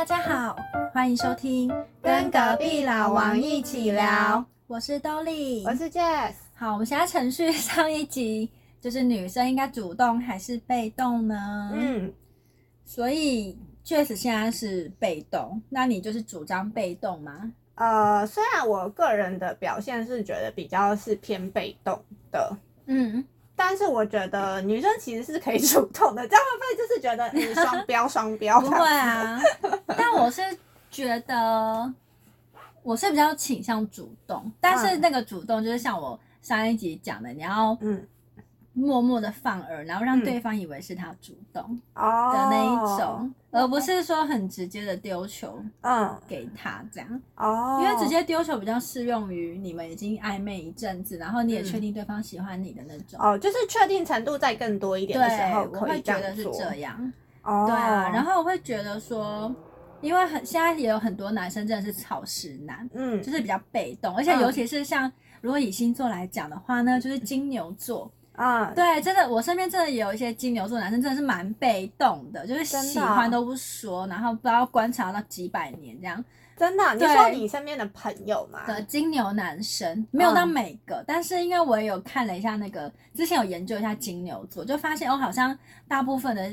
大家好，欢迎收听跟隔壁老王一起聊。我是 Dolly，我是 Jess。好，我们现在程序上一集就是女生应该主动还是被动呢？嗯，所以 Jess 现在是被动，那你就是主张被动吗？呃，虽然我个人的表现是觉得比较是偏被动的，嗯，但是我觉得女生其实是可以主动的，这样会不会就是觉得你双标双标？不会啊，但我是觉得我是比较倾向主动，但是那个主动就是像我上一集讲的，你要嗯默默的放饵，然后让嗯。对方以为是他主动哦。的那一种，而不是说很直接的丢球嗯。给他这样，哦，因为直接丢球比较适用于你们已经暧昧一阵子，然后你也嗯确定对方喜欢你的那种。哦，就是确定程度再更多一点的时，候，我可以会觉得是这样。对啊，然后我会觉得说，因为很现在也有很多男生真的是草食男，嗯。就是比较被动，而且嗯。尤其是像如果以星座来讲的话呢，就是金牛座。嗯对，真的，我身边真的也有一些金牛座男生，真的是蛮被动的，就是喜欢都不说，然后不知道观察到几百年这样。真的，你对说你身边的朋友吗？的金牛男生，没有到嗯每个，但是因为我也有看了一下那个，之前有研究一下金牛座，就发现哦，好像大部分的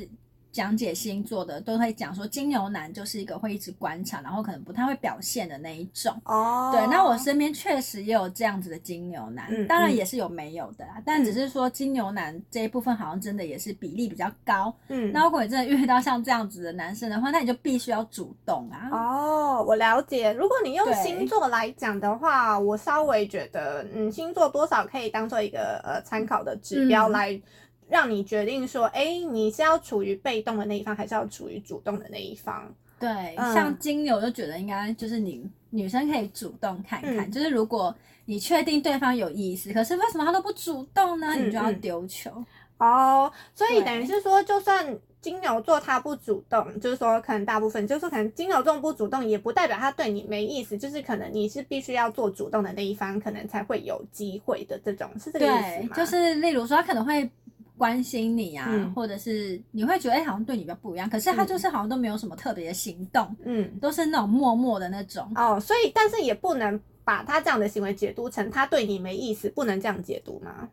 讲解星座的都会讲说，金牛男就是一个会一直观察，然后可能不太会表现的那一种。哦，对，那我身边确实也有这样子的金牛男，嗯当然嗯也是有没有的啦，但只是说金牛男这一部分好像真的也是比例比较高。嗯那如果你真的遇到像这样子的男生的话，那你就必须要主动啊。哦，我了解。如果你用星座来讲的话，我稍微觉得，嗯，星座多少可以当做一个呃参考的指标嗯来。让你决定说，哎，你是要处于被动的那一方，还是要处于主动的那一方？对，嗯像金牛就觉得应该就是你女生可以主动看看，嗯就是如果你确定对方有意思，可是为什么他都不主动呢？嗯你就要嗯丢球。哦，所以等于是说，就算金牛座他不主动，就是说可能大部分，就是说可能金牛座不主动，也不代表他对你没意思，就是可能你是必须要做主动的那一方，可能才会有机会的这种，是这个意思吗？，对就是例如说他可能会关心你啊，嗯。或者是你会觉得哎、好像对你比较不一样，可是他就是好像都没有什么特别的行动，嗯，都是那种默默的那种。哦，所以但是也不能把他这样的行为解读成他对你没意思，不能这样解读吗？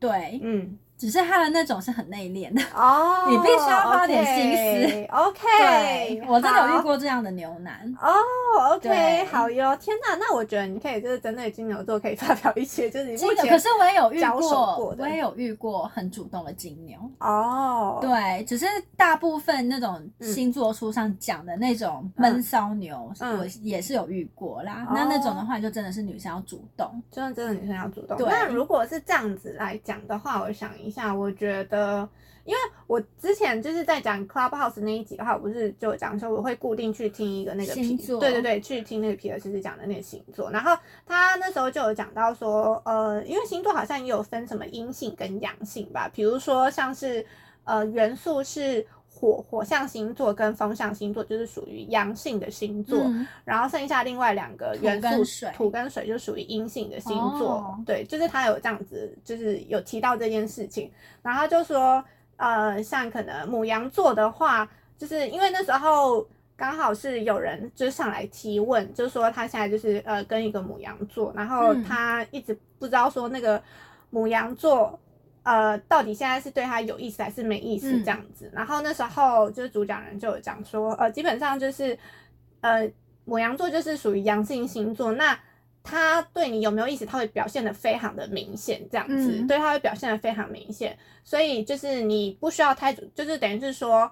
对，嗯，只是他的那种是很内敛的。哦，你必须要花点心思。OK，对，我真的有遇。过这样的牛男。哦，OK，好哟！天哪，那我觉得你可以就是针对金牛座可以发表一些，就是你金牛，目前可是我也有遇过，我也有遇过很主动的金牛。哦，对，只是大部分那种星座书上讲的那种闷骚牛，嗯我也是有遇过啦。哦那那种的话，就真的是女生要主动。真的真的女生要主动。对那如果是这样子来讲的话，我想一下，我觉得，因为我之前就是在讲 Clubhouse 那一集的话，我不是就讲说我会固定去听一个那个皮星座对对对，去听那个皮尔斯斯讲的那个星座，然后他那时候就有讲到说，呃，因为星座好像也有分什么阴性跟阳性吧，比如说像是呃元素是。火火象星座跟风象星座就是属于阳性的星座，嗯。然后剩下另外两个元素跟水土跟水就属于阴性的星座，哦。对，就是他有这样子，就是有提到这件事情，然后他就说，呃，像可能母羊座的话，就是因为那时候刚好是有人就是上来提问，就是说他现在就是呃跟一个母羊座，然后嗯。他一直不知道说那个母羊座。呃，到底现在是对他有意思还是没意思嗯这样子？然后那时候就是主讲人就有讲说，呃，基本上就是，呃，母羊座就是属于阳性星座，那他对你有没有意思，他会表现的非常的明显，这样子，嗯对，他会表现的非常明显，所以就是你不需要太主，就是等于是说，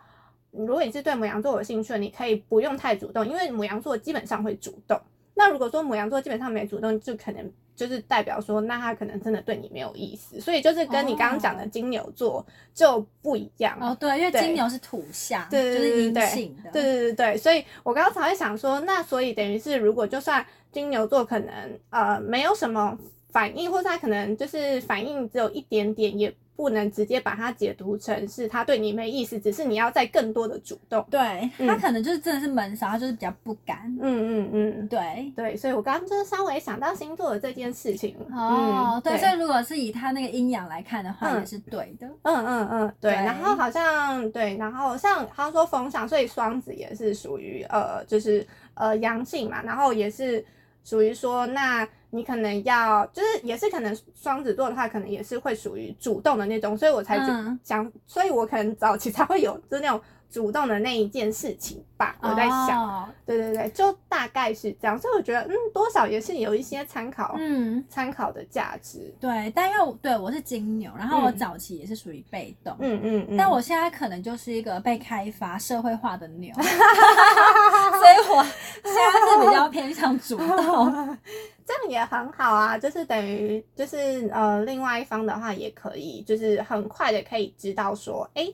如果你是对母羊座有兴趣，你可以不用太主动，因为母羊座基本上会主动。那如果说母羊座基本上没主动，就可能就是代表说，那他可能真的对你没有意思，所以就是跟你刚刚讲的哦金牛座就不一样。哦，对，因为金牛是土象，对对就是阴对对对性的。对对对对，所以我刚刚才会想说，那所以等于是，如果就算金牛座可能呃没有什么反应，或者他可能就是反应只有一点点，也不能直接把它解读成是他对你没意思，只是你要再更多的主动。对他可能就是真的是闷骚，他就是比较不敢。嗯嗯嗯，对对，所以我刚刚就是稍微想到星座的这件事情。哦，嗯对，所以如果是以他那个阴阳来看的话，嗯也是对的。嗯嗯嗯，对，对然后好像对，然后像他说风象，所以双子也是属于呃，就是呃阳性嘛，然后也是属于说，那你可能要就是也是可能双子座的话，可能也是会属于主动的那种，所以我才想，所以我可能早期才会有就是那种主动的那一件事情吧，我在想，哦。对对对，就大概是这样，所以我觉得嗯，多少也是有一些参考嗯，参考的价值，对，但因为我对我是金牛，然后我嗯。早期也是属于被动，嗯嗯嗯，但我现在可能就是一个被开发、社会化的牛，所以我现在是比较偏向主动。这样也很好啊，就是等于就是呃，另外一方的话也可以，就是很快的可以知道说，哎，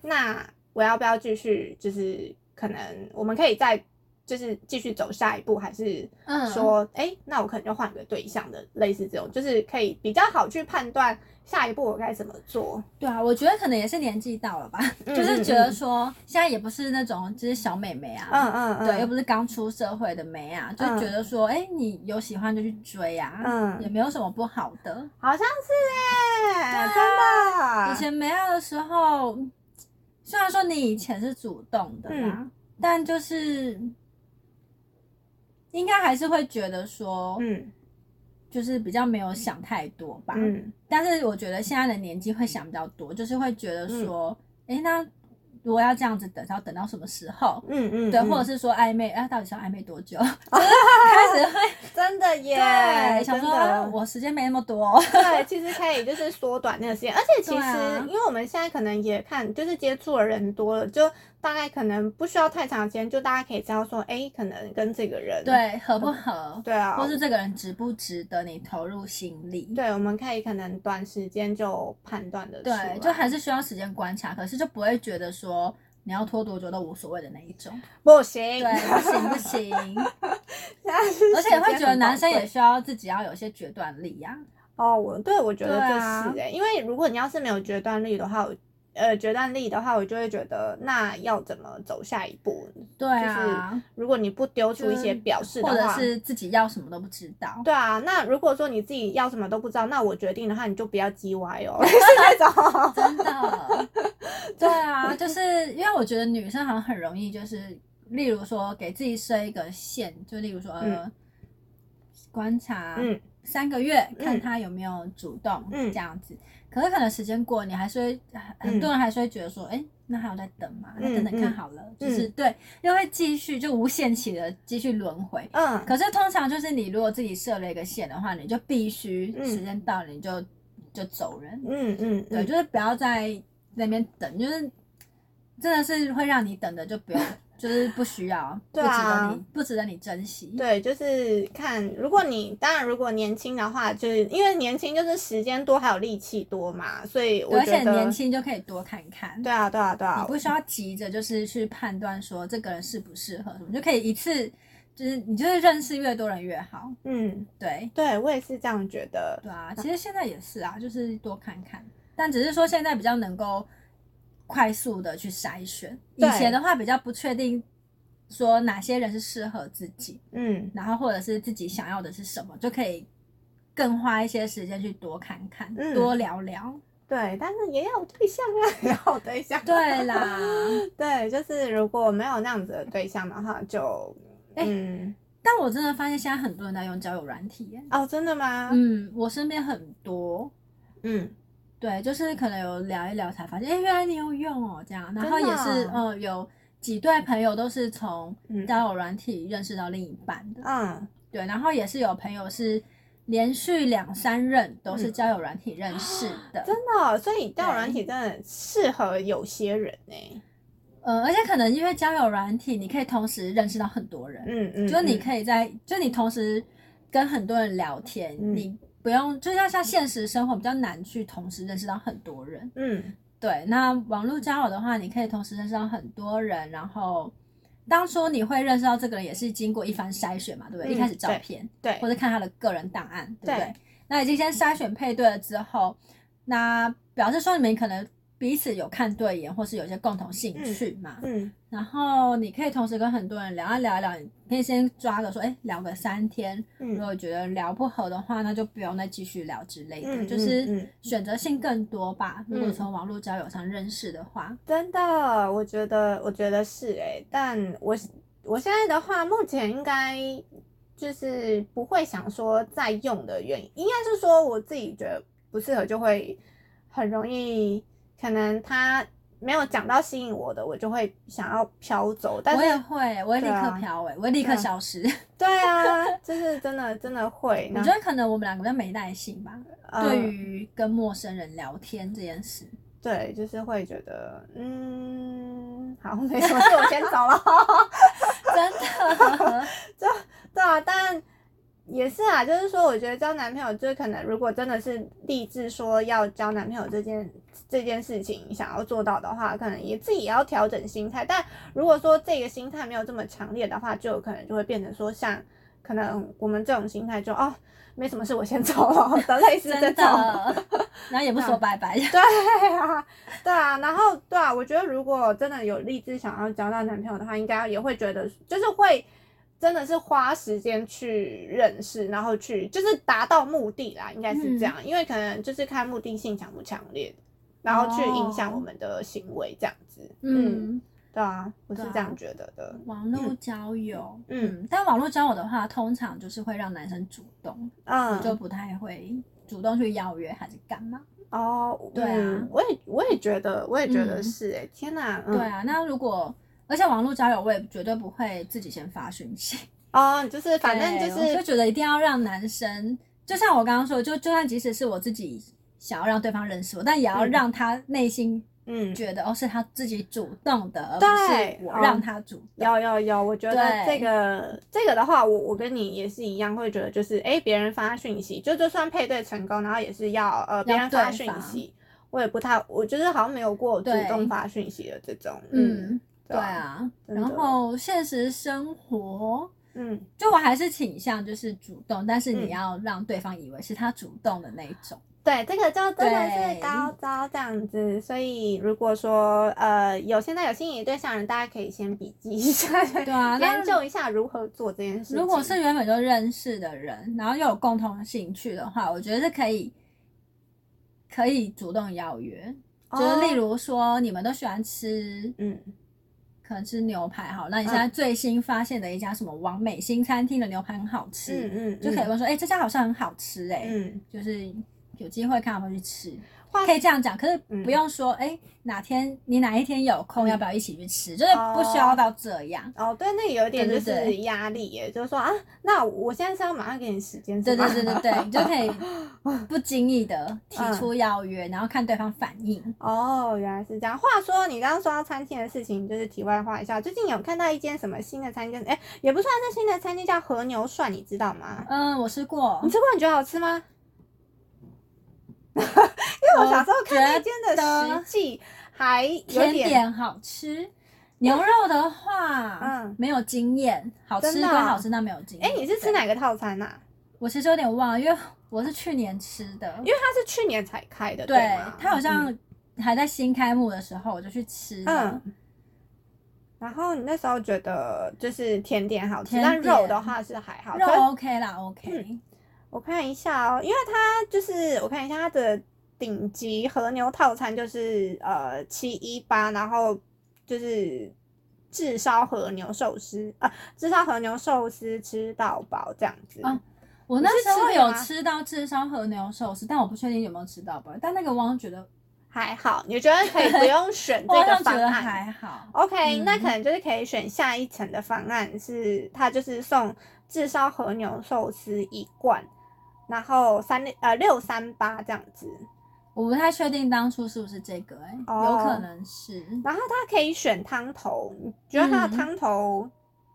那我要不要继续？就是可能我们可以再就是继续走下一步，还是嗯说，哎、那我可能就换个对象的，类似这种，就是可以比较好去判断下一步我该怎么做。对啊，我觉得可能也是年纪到了吧，嗯就是觉得说现在也不是那种就是小美眉啊，嗯嗯嗯，对，又不是刚出社会的妹啊，就嗯觉得说，哎、你有喜欢就去追啊，嗯也没有什么不好的。好像是哎、啊真的。以前没爱的时候，虽然说你以前是主动的啦，嗯但就是应该还是会觉得说，嗯就是比较没有想太多吧。嗯但是我觉得现在的年纪会想比较多，就是会觉得嗯说，哎、那如果要这样子等，要等到什么时候？嗯嗯，对，嗯或者是说暧昧，啊，到底是要暧昧多久？就是开始会真的耶，对想说，啊我时间没那么多。对，其实可以就是缩短那个时间，而且其实、啊因为我们现在可能也看，就是接触的人多了，就大概可能不需要太长时间，就大家可以知道说，哎，可能跟这个人，对，合不合？对啊，或是这个人值不值得你投入心力？对，我们可以可能短时间就判断的对，就还是需要时间观察，可是就不会觉得说你要拖多久都无所谓的那一种。不行，对，不行不行，而且也会觉得男生也需要自己要有一些决断力呀、哦，我对我觉得就是哎、因为如果你要是没有决断力的话，我呃决断力的话，我就会觉得那要怎么走下一步？对啊，如果你不丢出一些表示的或者，是自己要什么都不知道。对啊，那如果说你自己要什么都不知道，那我决定的话，你就不要叽歪哦，是那种。真的，对啊，就是因为我觉得女生好像很容易，就是例如说给自己设一个线，就例如说呃，观察嗯三个月，嗯看他有没有主动，嗯这样子。可是可能时间过，你还是会很多人还是会觉得说，哎、那还有在等嘛？那嗯等等看好了，就是对，又会继续就无限期的继续轮回。嗯可是通常就是你如果自己设了一个线的话，你就必须嗯时间到了你就就走人。嗯嗯，对，嗯就是不要在那边等，就是真的是会让你等的就不用，就是不需要，不值得你不值得你珍惜。对，就是看，如果你当然如果年轻的话，就是因为年轻就是时间多还有力气多嘛，所以而且年轻就可以多看看。对啊对啊对啊你，不需要急着就是去判断说这个人适不适合什么，就可以一次就是你就是认识越多人越好。嗯，对对我也是这样觉得。对啊，其实现在也是啊，就是多看看，但只是说现在比较能够快速的去筛选，以前的话比较不确定。说哪些人是适合自己，嗯，然后或者是自己想要的是什么，就可以更花一些时间去多看看，嗯多聊聊。对，但是也要有对象啊，也要有对象。对啦，对，就是如果没有那样子的对象的话，就哎嗯，但我真的发现现在很多人在用交友软体耶。哦，真的吗？嗯，我身边很多，嗯对，就是可能有聊一聊才发现，哎、原来你有用哦，这样。然后也是，哦嗯，有几对朋友都是从嗯。交友软体认识到另一半的，嗯，对。然后也是有朋友是连续两三任都是嗯。交友软体认识的，真的哦、所以交友对软体真的适合有些人呢、呃，而且可能因为交友软体，你可以同时认识到很多人，嗯嗯，就是你，可以在，就你同时跟很多人聊天，嗯。你不用，就像像现实生活比较难去同时认识到很多人。嗯对，那网络交友的话，你可以同时认识到很多人，然后当初你会认识到这个人，也是经过一番筛选嘛，对不对？嗯一开始照片，对或者看他的个人档案，对不对？对那已经先筛选配对了之后，那表示说你们可能彼此有看对眼，或是有一些共同兴趣嘛。嗯然后你可以同时跟很多人聊一聊一聊，你可以先抓个说，哎，聊个三天。如嗯果觉得聊不合的话，那就不用再继续聊之类的，就是嗯选择性更多吧。如果嗯从网络交友上认识的话，真的，我觉得，我觉得是诶、但我我现在的话，目前应该就是不会想说再用的原因，应该是说我自己觉得不适合，就会很容易，可能他没有讲到吸引我的，我就会想要飘走。但我也是，会，我会立刻飘哎、我会立刻消失。对啊，就是真的真的会。我觉得可能我们两个比较没耐性吧，呃对于跟陌生人聊天这件事。对，就是会觉得，嗯，好，没什么事，我先走了。真的，对啊，但也是啊，就是说，我觉得交男朋友，就是可能如果真的是立志说要交男朋友这件这件事情想要做到的话，可能也自己也要调整心态。但如果说这个心态没有这么强烈的话，就有可能就会变成说，像可能我们这种心态就哦，没什么事，我先走了的类似这种。然后也不说 拜拜。对啊，对啊，然后对啊，我觉得如果真的有立志想要交到男朋友的话，应该也会觉得，就是会真的是花时间去认识，然后去就是达到目的啦，应该是这样，因为可能就是看目的性强不强烈，然后去影响我们的行为这样子。嗯，嗯，对啊，我是这样觉得的。网络交友，嗯。嗯，但网络交友的话，通常就是会让男生主动，我就嗯，不太会主动去邀约还是干嘛。哦，对啊。嗯我也我也觉得，我也觉得嗯。是哎、天哪，嗯。对啊，那如果而且网络交友，我也绝对不会自己先发讯息，哦，就是反正就是就觉得一定要让男生，就像我刚刚说，就就算即使是我自己想要让对方认识我，但也要嗯让他内心嗯。觉得、哦是他自己主动的，而不是我让他主动。有有有，我觉得这个这个的话，我我跟你也是一样，会觉得就是哎，诶别人发讯息，就就算配对成功，然后也是要呃别人发讯息，我也不太，我就是好像没有过主动发讯息的这种，嗯嗯，对对啊然后现实生活，嗯，就我还是倾向就是主动，但是嗯。你要让对方以为是他主动的那一种。对，这个就真的是高招这样子，所以如果说呃有现在有心仪对象的人，大家可以先笔记一下，对啊，那研究一下如何做这件事情。如果是原本就认识的人，然后又有共同兴趣的话，我觉得是可以可以主动邀约，就是例如如说你们都喜欢吃，嗯可能吃牛排好，那你现在最新发现的一家什么完美新餐厅的牛排很好吃，嗯嗯，就可以问说，哎、这家好像很好吃、哎、嗯，就是有机会看他们去吃，话可以这样讲，可是嗯不用说，哎、哪天你哪一天有空，嗯要不要一起去吃？就是不需要到这样。哦，对，那有一点就是压力耶，就是说啊，那我现在是要马上给你时间，对对对对对，你就可以 不经意的提出邀约，然后看对方反应。哦，原来是这样。话说，你刚刚说到餐厅的事情，就是题外话一下，最近有看到一间什么新的餐厅，哎，也不算是新的餐厅，叫和牛涮，你知道吗？嗯，我吃过你，吃过，你觉得好吃吗？我小时候看那间的实际还有甜点点好吃。牛肉的话，嗯没有经验，好吃归好吃，那没有经验。哎，你是吃？哪个套餐呐、我其实有点忘了，因为我是去年吃的因。为它是去年才开的，对吗，它好嗯像还在新开幕的时候，我就去吃了。嗯。然后你那时候觉得就是甜点好吃，甜但肉的话是还好。肉 OK 啦，OK。我看一下哦，因为它就是我看一下它的顶级和牛套餐就是呃七一八，然后就是炙烧和牛寿司啊，炙烧和牛寿司吃到饱这样子。哦我那时候有吃到炙烧和牛寿司，但我不确定有没有吃到饱。但那个我好像觉得，还好，你觉得可以不用选我 这个方案？还好。OK，、嗯那可能就是可以选下一层的方案，是它就是送炙烧和牛寿司一罐，然后三六呃六三八这样子，我不太确定当初是不是这个、欸，哦有可能是。然后它可以选汤头，你觉得它的嗯汤头，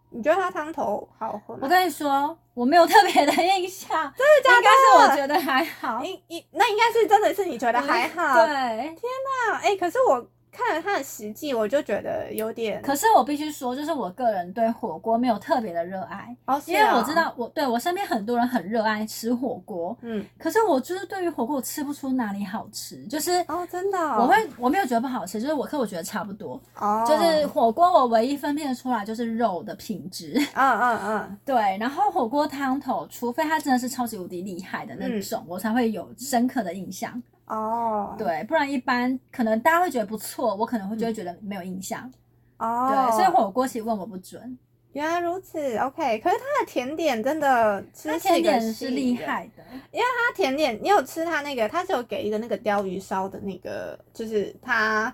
你觉得它汤头好喝吗？我跟你说，我没有特别的印象，真的假的应该是我觉得还好。应应那应该是真的是你觉得还好，对，天哪、啊哎、可是我看了他的实际，我就觉得有点，可是我必须说，就是我个人对火锅没有特别的热爱，因为我哦知，道我对我身边很多人很热爱吃火锅，嗯，可是我就是对于火锅我吃不出哪里好吃，就是哦，真的哦，我会我没有觉得不好吃，就是我可我觉得差不多，哦，就是火锅我唯一分辨出来就是肉的品质，嗯嗯嗯，对，然后火锅汤头，除非它真的是超级无敌厉害的那嗯。种，我才会有深刻的印象。哦，，对，不然一般可能大家会觉得不错，我可能会就会觉得没有印象。哦，对，所以火锅其实问我不准，原来如此，OK。可是它的甜点真的吃它甜点是。厉害的。因为它甜点，你有吃它那个？它是有给一个那个鲷鱼烧的那个，就是它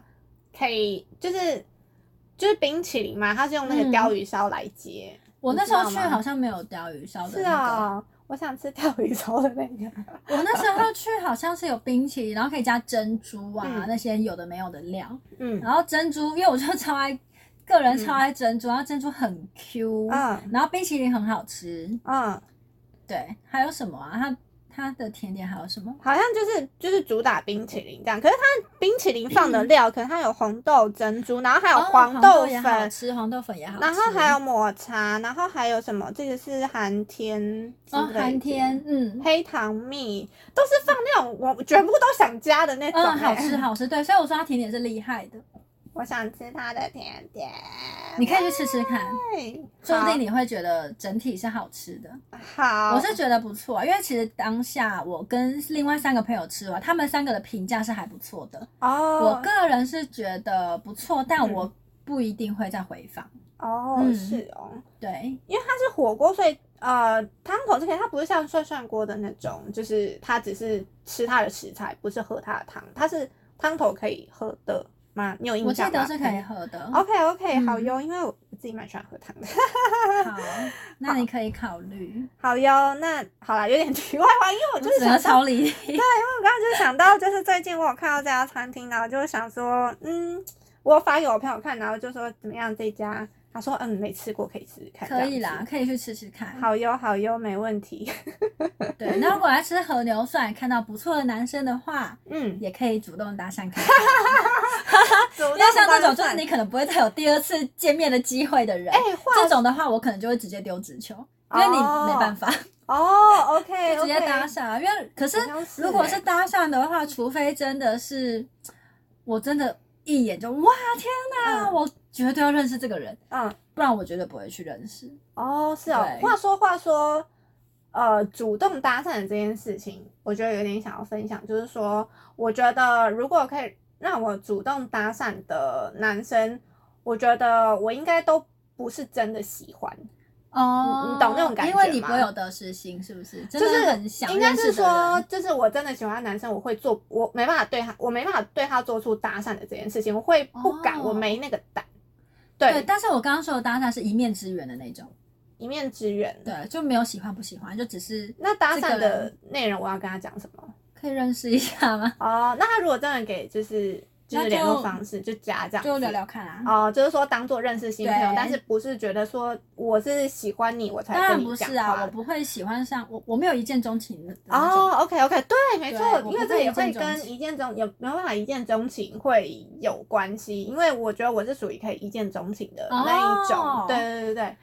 可以，就是就是冰淇淋嘛，它是用那个嗯鲷鱼烧来接。我那时候去好像没有鲷鱼烧的是那个，啊，我想吃钓鱼烧的那个。我那时候去好像是有冰淇淋，然后可以加珍珠啊、嗯那些有的没有的料，嗯然后珍珠，因为我就超爱，个人超爱珍珠，然后珍珠很 Q，、嗯然后冰淇淋很好吃，嗯，对，还有什么啊？它它的甜点还有什么？好像就是就是主打冰淇淋这样，可是它冰淇淋放的料，可能它有红豆珍珠，然后还有哦黄豆粉，吃，黄豆粉也好吃，然后还有抹茶，然后还有什么？这个是寒天哦寒天，嗯黑糖蜜，都是放那种我全部都想加的那种、嗯，好欸吃好吃，对，所以我说它甜点是厉害的，我想吃它的甜点，你可以去吃吃看，对，说不定你会觉得整体是好吃的。好，我是觉得不错，因为其实当下我跟另外三个朋友吃完，他们三个的评价是还不错的。哦，我个人是觉得不错，但嗯我不一定会再回访。哦、嗯是哦，对，因为它是火锅，所以呃汤头是可以，它不是像涮涮锅的那种，就是它只是吃它的食材，不是喝它的汤，它是汤头可以喝的吗？你有印象我记？得是可以喝的。OK OK，、嗯好哟，因为我自己蛮喜欢喝汤的。好，那你可以考虑。好哟，那好啦，有点题外话，因为我就是想到，超离题。我刚刚就想到，就是最近我有看到这家餐厅，然后就是想说，嗯，我发给我朋友看，然后就说怎么样这家，他说嗯没吃过，可以试试看，可以啦可以去吃吃看。好哟好哟，没问题。对，那如果来吃和牛涮，看到不错的男生的话，嗯，也可以主动搭讪看 看。因因为像这种，就是你可能不会再有第二次见面的机会的人，哎，话这种的话，我可能就会直接丢直球，因为你没办法哦，OK，直接搭讪啊。因为可是如果欸是搭讪的话，除非真的是我真的一眼就哇天哪，嗯我绝对要认识这个人，嗯，不然我绝对不会去认识。哦，是哦。话说话说，呃，主动搭讪的这件事情，我觉得有点想要分享，就是说，我觉得如果可以让我主动搭讪的男生，我觉得我应该都不是真的喜欢，哦你懂那种感觉因为你不会有得失心，是不是？就是很想应该是说，就是我真的喜欢男生，我会做，我没办法对他，我没办法对他做出搭讪的这件事情，我会不敢，哦我没那个胆。对。对，但是我刚刚说的搭讪是一面之缘的那种，一面之缘。对，就没有喜欢不喜欢，就只是那搭这个讪的人内容我要跟他讲什么？可以认识一下吗？哦，那他如果真的给就是就是联络方式就加这样，就聊聊看啊。哦，就是说当做认识新朋友，但是不是觉得说我是喜欢你我才跟你讲不是啊，我。不会喜欢上我，我没有一见钟情。哦，OK OK，对，没错因为这也会跟一见钟有没有办法一见钟情会有关系，因为我觉得我是属于可以一见钟情的那一种，哦对对对对，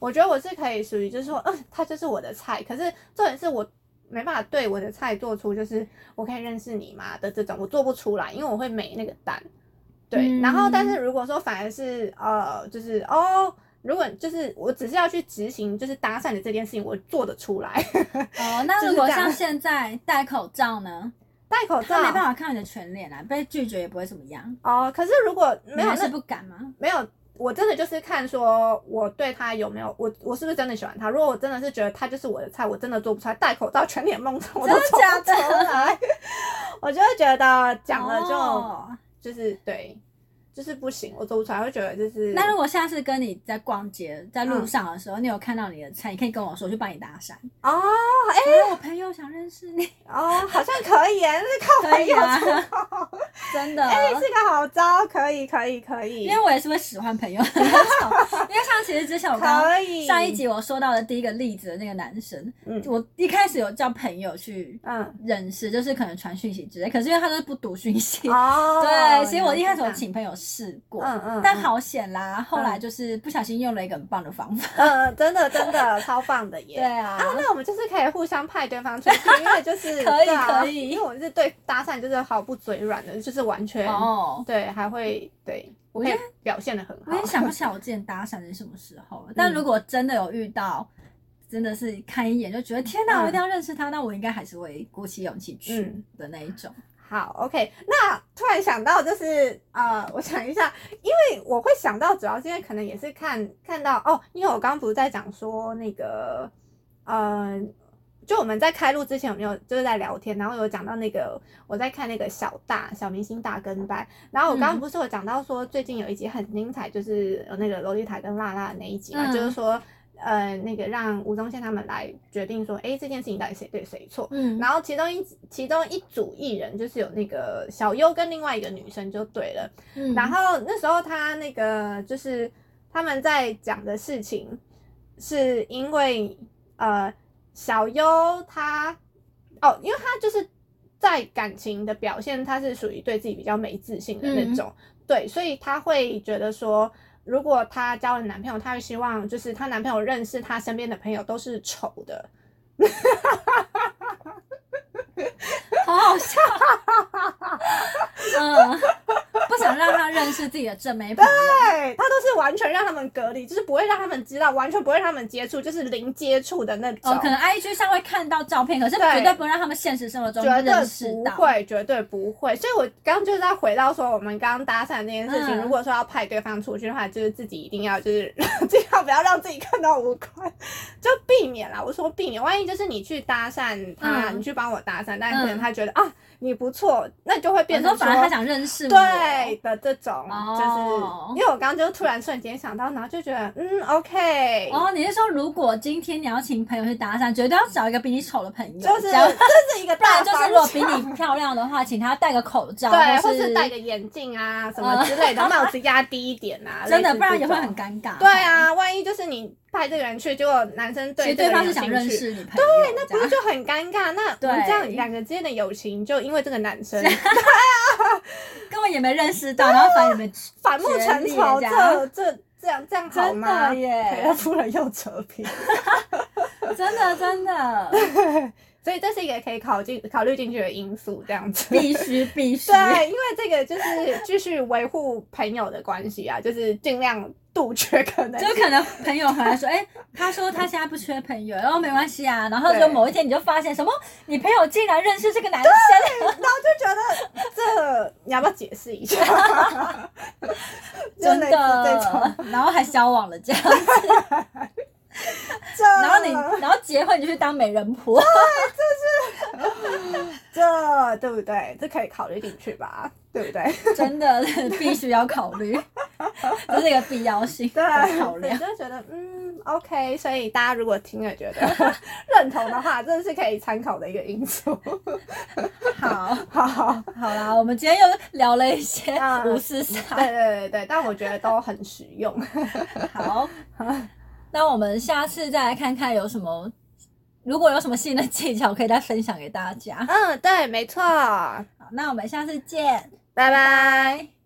我觉得我是可以属于就是说，嗯，他就是我的菜，可是重点是我没办法对我的菜做出就是我可以认识你嘛的这种，我做不出来，因为我会没那个胆。对，嗯然后但是如果说反而是呃，就是哦，如果就是我只是要去执行就是搭讪的这件事情，我做得出来。哦，那如果像现在戴口罩呢？戴口罩他没办法看你的全脸啊，被拒绝也不会怎么样。哦，可是如果没有是那不敢吗？没有，我真的就是看说我对他有没有我我是不是真的喜欢他。如果我真的是觉得他就是我的菜，我真的做不出来，戴口罩全脸蒙着我都做不出来，我就会觉得讲了就、哦就是对。就是不行，我走不出来，会觉得就是那如果下次跟你在逛街，在路上的时候，你有看到你的菜，你可以跟我说，我去帮你搭讪。哦，哎、哎，我朋友想认识你，哦，好像可以耶，那是靠可朋友以啊 真的。哎、是个好招，可以，可以，可以，因为我也是会使唤朋友的那种，因为像其实之前我刚刚可以上一集我说到的第一个例子的那个男生，嗯我一开始有叫朋友去嗯，认识，就是可能传讯息之类，可是因为他都是不读讯息，哦，对，所以我一开始有原来是请朋友试过，嗯嗯嗯但好险啦，后来就是不小心用了一个很棒的方法，嗯，真的真的超棒的耶，对啊啊，那我们就是可以互相派对方出去，因为就是 可以啊可以因为我是对搭讪就是毫不嘴软的，就是完全哦。对，还会对我也表现的很好我也。想不起来我之前搭讪是什么时候了，但如果真的有遇到，真的是看一眼就觉得天哪，嗯我一定要认识他，那我应该还是会鼓起勇气去嗯的那一种。好，OK，那突然想到就是呃，我想一下，因为我会想到，主要是因为可能也是看看到哦，因为我刚刚不是在讲说那个呃。就我们在开录之前有没有就是在聊天，然后有讲到那个我在看那个小大小明星大跟班，然后我刚刚嗯。不是有讲到说最近有一集很精彩，就是有那个洛丽塔跟辣辣的那一集嘛，嗯。就是说呃那个让吴宗宪他们来决定说，哎这件事情到底谁对谁错，嗯，然后其中一其中一组艺人就是有那个小优跟另外一个女生就对了，嗯。然后那时候他那个就是他们在讲的事情，是因为呃小优他哦，因为他就是在感情的表现，他是属于对自己比较没自信的那种，对，所以他会觉得说。如果她交了男朋友，她会希望就是她男朋友认识她身边的朋友都是丑的，好好笑。嗯，不想让他认识自己的正妹朋友。对他都是完全让他们隔离，就是不会让他们知道，完全不会让他们接触，就是零接触的那种。哦，可能 IG 上会看到照片，可是绝对不会让他们现实生活中绝对认识到。不会，绝对不会。所以我刚刚就是在回到说，我们刚刚搭讪那件事情，嗯如果说要派对方出去的话，就是自己一定要就是 尽量不要让自己看到五官，就避免啦。我说避免，万一就是你去搭讪他，嗯你去帮我搭讪，但可能嗯他觉得、啊你不错，那就会变成反而他想认识我。对的这种，哦就是因为我刚刚就突然瞬间想到，然后就觉得嗯，OK，哦，你是说如果今天你要请朋友去搭讪，绝对要找一个比你丑的朋友，就是 这是一个不然大方就是如果比你漂亮的话，请他戴个口罩，对，或是是戴个眼镜啊什么之类的，帽子压低一点啊，真的，不然也会很尴尬。对，啊，万一就是你派这个人去，结果男生对对方是想认识你朋友，对，那不是就很尴尬？那我们这样两个之间的友情，就因为这个男生。根本也没认识到，然后反而也没反目成仇，这样这这这样这样好真吗？的耶。赔了夫人又折兵，真的真的所以这是一个可以考进考虑进去的因素，这样子。必须必须。对，因为这个就是继续维护朋友的关系啊，就是尽量杜绝可能就可能朋友回来说，哎、他说他现在不缺朋友，然后没关系啊，然后就某一天你就发现什么，你朋友竟然认识这个男生，然后就觉得这你要不要解释一下？就 真的，然后还交往了这样子，这然后你然后结婚你就去当美人婆，这 对不对？这可以考虑进去吧？对不对？真的 必须要考虑，这是一个必要性对。就觉得嗯，OK。所以大家如果听了觉得认同的话，这是可以参考的一个因素。好，好好，好啦，我们今天又聊了一些嗯五四对三，对对对，但我觉得都很实用。好，那我们下次再来看看有什么，如果有什么新的技巧可以再分享给大家。嗯，对，没错。好，那我们下次见，拜拜。